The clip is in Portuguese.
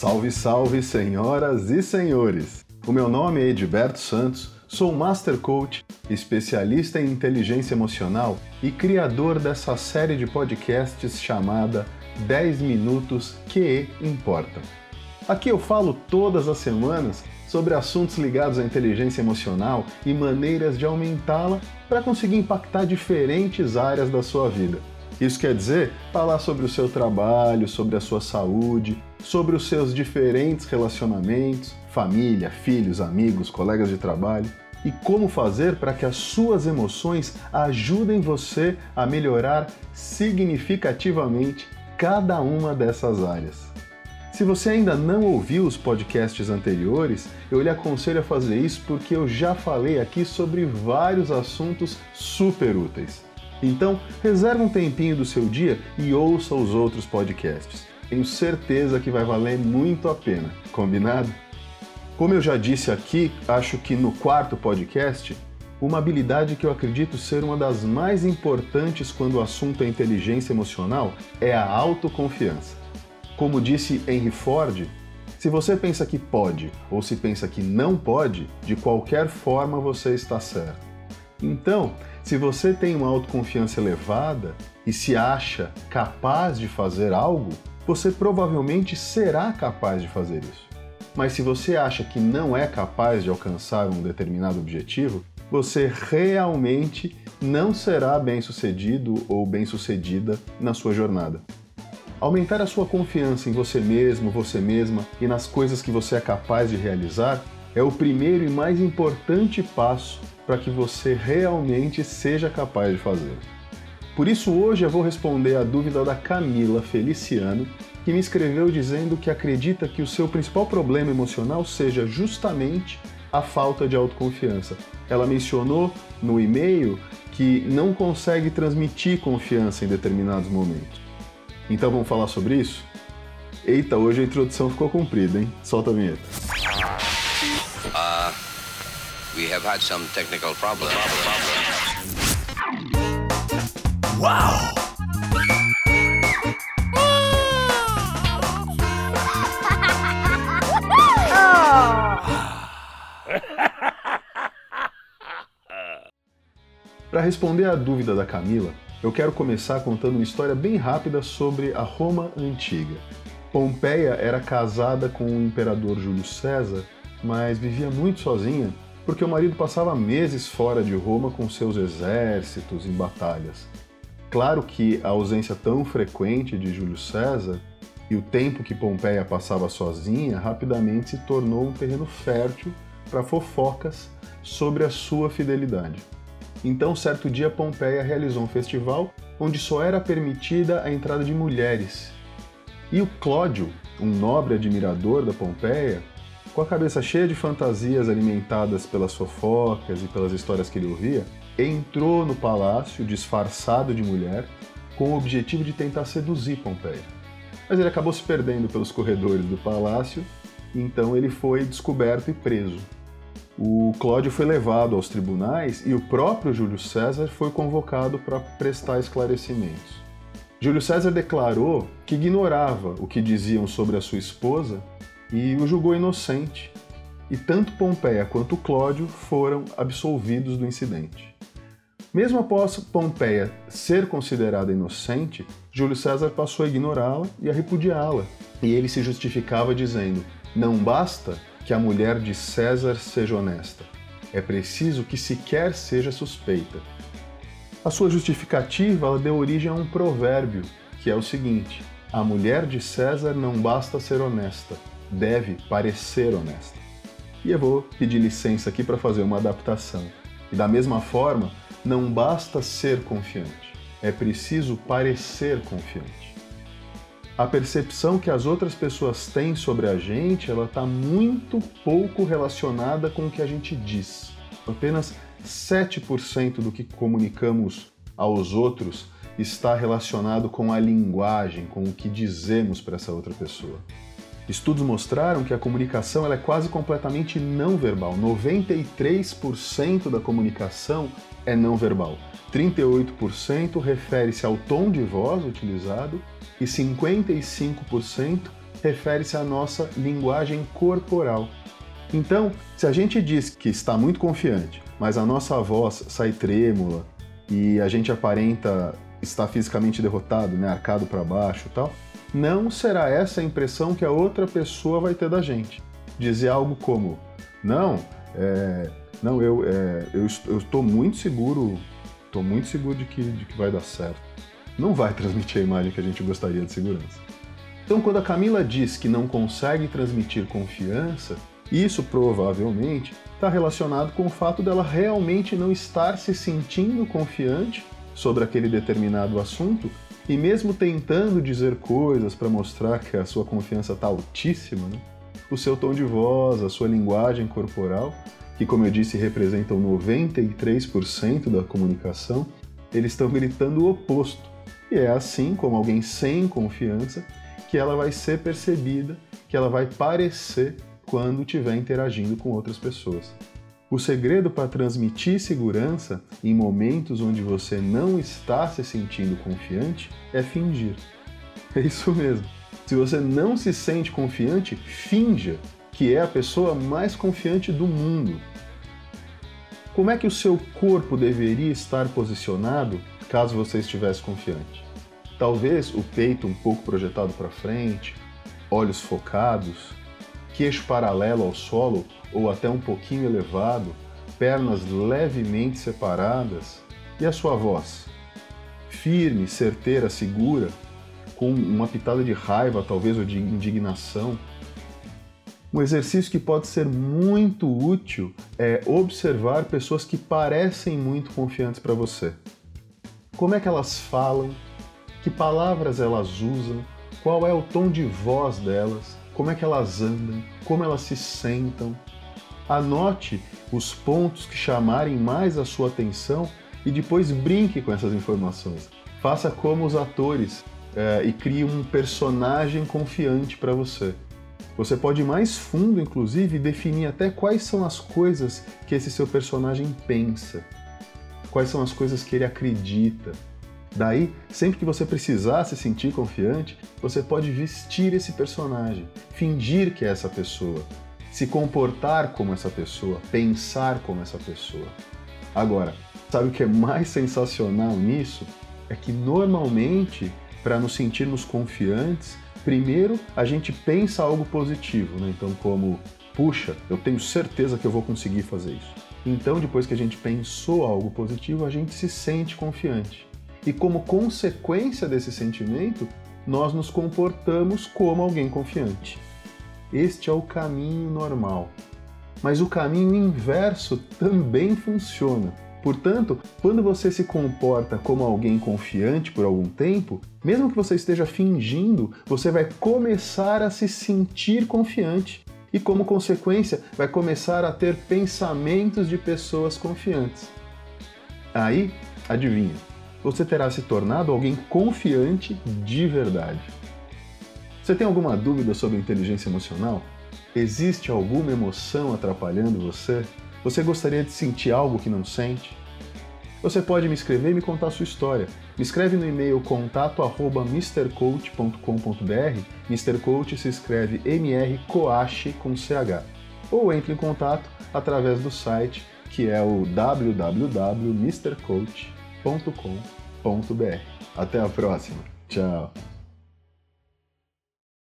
Salve, salve, senhoras e senhores! O meu nome é Edberto Santos, sou Master Coach, especialista em inteligência emocional e criador dessa série de podcasts chamada 10 Minutos Que Importa. Aqui eu falo todas as semanas sobre assuntos ligados à inteligência emocional e maneiras de aumentá-la para conseguir impactar diferentes áreas da sua vida. Isso quer dizer falar sobre o seu trabalho, sobre a sua saúde, sobre os seus diferentes relacionamentos, família, filhos, amigos, colegas de trabalho e como fazer para que as suas emoções ajudem você a melhorar significativamente cada uma dessas áreas. Se você ainda não ouviu os podcasts anteriores, eu lhe aconselho a fazer isso porque eu já falei aqui sobre vários assuntos super úteis. Então, reserve um tempinho do seu dia e ouça os outros podcasts. Tenho certeza que vai valer muito a pena. Combinado? Como eu já disse aqui, acho que no quarto podcast, uma habilidade que eu acredito ser uma das mais importantes quando o assunto é inteligência emocional é a autoconfiança. Como disse Henry Ford, se você pensa que pode ou se pensa que não pode, de qualquer forma você está certo. Então, se você tem uma autoconfiança elevada e se acha capaz de fazer algo, você provavelmente será capaz de fazer isso. Mas se você acha que não é capaz de alcançar um determinado objetivo, você realmente não será bem-sucedido ou bem-sucedida na sua jornada. Aumentar a sua confiança em você mesmo, você mesma e nas coisas que você é capaz de realizar é o primeiro e mais importante passo para que você realmente seja capaz de fazer. Por isso, hoje eu vou responder a dúvida da Camila Feliciano, que me escreveu dizendo que acredita que o seu principal problema emocional seja justamente a falta de autoconfiança. Ela mencionou no e-mail que não consegue transmitir confiança em determinados momentos. Então vamos falar sobre isso? Eita, hoje a introdução ficou comprida, hein? Solta a vinheta. We have had some technical problems. Wow! Para responder à dúvida da Camila, eu quero começar contando uma história bem rápida sobre a Roma antiga. Pompeia era casada com o imperador Júlio César, mas vivia muito sozinha porque o marido passava meses fora de Roma com seus exércitos em batalhas. Claro que a ausência tão frequente de Júlio César e o tempo que Pompeia passava sozinha rapidamente se tornou um terreno fértil para fofocas sobre a sua fidelidade. Então, certo dia, Pompeia realizou um festival onde só era permitida a entrada de mulheres. E o Clódio, um nobre admirador da Pompeia, com a cabeça cheia de fantasias alimentadas pelas fofocas e pelas histórias que ele ouvia, entrou no palácio disfarçado de mulher com o objetivo de tentar seduzir Pompeia. Mas ele acabou se perdendo pelos corredores do palácio, então ele foi descoberto e preso o Cláudio foi levado aos tribunais e o próprio Júlio César foi convocado para prestar esclarecimentos. Júlio César declarou que ignorava o que diziam sobre a sua esposa e o julgou inocente. E tanto Pompeia quanto Cláudio foram absolvidos do incidente. Mesmo após Pompeia ser considerada inocente, Júlio César passou a ignorá-la e a repudiá-la. E ele se justificava dizendo: não basta que a mulher de César seja honesta. É preciso que sequer seja suspeita. A sua justificativa deu origem a um provérbio, que é o seguinte: a mulher de César não basta ser honesta, deve parecer honesta. E eu vou pedir licença aqui para fazer uma adaptação. E da mesma forma, não basta ser confiante, é preciso parecer confiante a percepção que as outras pessoas têm sobre a gente, ela está muito pouco relacionada com o que a gente diz. Apenas 7% do que comunicamos aos outros está relacionado com a linguagem, com o que dizemos para essa outra pessoa. Estudos mostraram que a comunicação é quase completamente não verbal. 93% da comunicação é não verbal. 38% refere-se ao tom de voz utilizado e 55% refere-se à nossa linguagem corporal. Então, se a gente diz que está muito confiante, mas a nossa voz sai trêmula e a gente aparenta estar fisicamente derrotado, né, arcado para baixo tal, não será essa a impressão que a outra pessoa vai ter da gente. Dizer algo como: Não, é, não eu, é, eu, estou muito seguro, estou muito seguro de que, de que vai dar certo. Não vai transmitir a imagem que a gente gostaria de segurança. Então, quando a Camila diz que não consegue transmitir confiança, isso provavelmente está relacionado com o fato dela realmente não estar se sentindo confiante sobre aquele determinado assunto e mesmo tentando dizer coisas para mostrar que a sua confiança está altíssima, né? o seu tom de voz, a sua linguagem corporal, que como eu disse representam 93% da comunicação, eles estão gritando o oposto. E é assim, como alguém sem confiança, que ela vai ser percebida, que ela vai parecer quando estiver interagindo com outras pessoas. O segredo para transmitir segurança em momentos onde você não está se sentindo confiante é fingir. É isso mesmo. Se você não se sente confiante, finja que é a pessoa mais confiante do mundo. Como é que o seu corpo deveria estar posicionado caso você estivesse confiante? Talvez o peito um pouco projetado para frente, olhos focados, queixo paralelo ao solo ou até um pouquinho elevado, pernas levemente separadas e a sua voz? Firme, certeira, segura, com uma pitada de raiva, talvez, ou de indignação. Um exercício que pode ser muito útil é observar pessoas que parecem muito confiantes para você. Como é que elas falam? Que palavras elas usam? Qual é o tom de voz delas? Como é que elas andam, como elas se sentam. Anote os pontos que chamarem mais a sua atenção e depois brinque com essas informações. Faça como os atores é, e crie um personagem confiante para você. Você pode ir mais fundo, inclusive, e definir até quais são as coisas que esse seu personagem pensa, quais são as coisas que ele acredita, Daí, sempre que você precisar se sentir confiante, você pode vestir esse personagem, fingir que é essa pessoa, se comportar como essa pessoa, pensar como essa pessoa. Agora, sabe o que é mais sensacional nisso? É que normalmente, para nos sentirmos confiantes, primeiro a gente pensa algo positivo, né? Então, como, puxa, eu tenho certeza que eu vou conseguir fazer isso. Então, depois que a gente pensou algo positivo, a gente se sente confiante e, como consequência desse sentimento, nós nos comportamos como alguém confiante. Este é o caminho normal. Mas o caminho inverso também funciona. Portanto, quando você se comporta como alguém confiante por algum tempo, mesmo que você esteja fingindo, você vai começar a se sentir confiante e, como consequência, vai começar a ter pensamentos de pessoas confiantes. Aí, adivinha, você terá se tornado alguém confiante de verdade. Você tem alguma dúvida sobre inteligência emocional? Existe alguma emoção atrapalhando você? Você gostaria de sentir algo que não sente? Você pode me escrever e me contar a sua história. Me escreve no e-mail contato@mrcoach.com.br. Mr. Coach se escreve M R Coach com CH. Ou entre em contato através do site que é o www.mrcoach.com.br. Até a próxima. Tchau.